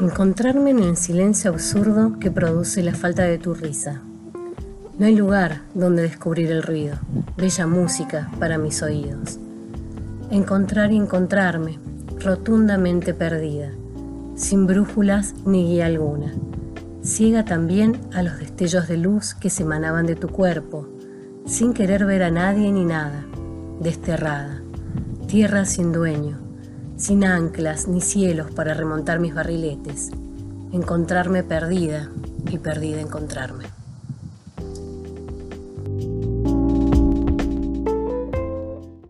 Encontrarme en el silencio absurdo que produce la falta de tu risa. No hay lugar donde descubrir el ruido, bella música para mis oídos. Encontrar y encontrarme, rotundamente perdida, sin brújulas ni guía alguna, ciega también a los destellos de luz que se emanaban de tu cuerpo, sin querer ver a nadie ni nada, desterrada, tierra sin dueño, sin anclas ni cielos para remontar mis barriletes, encontrarme perdida y perdida encontrarme.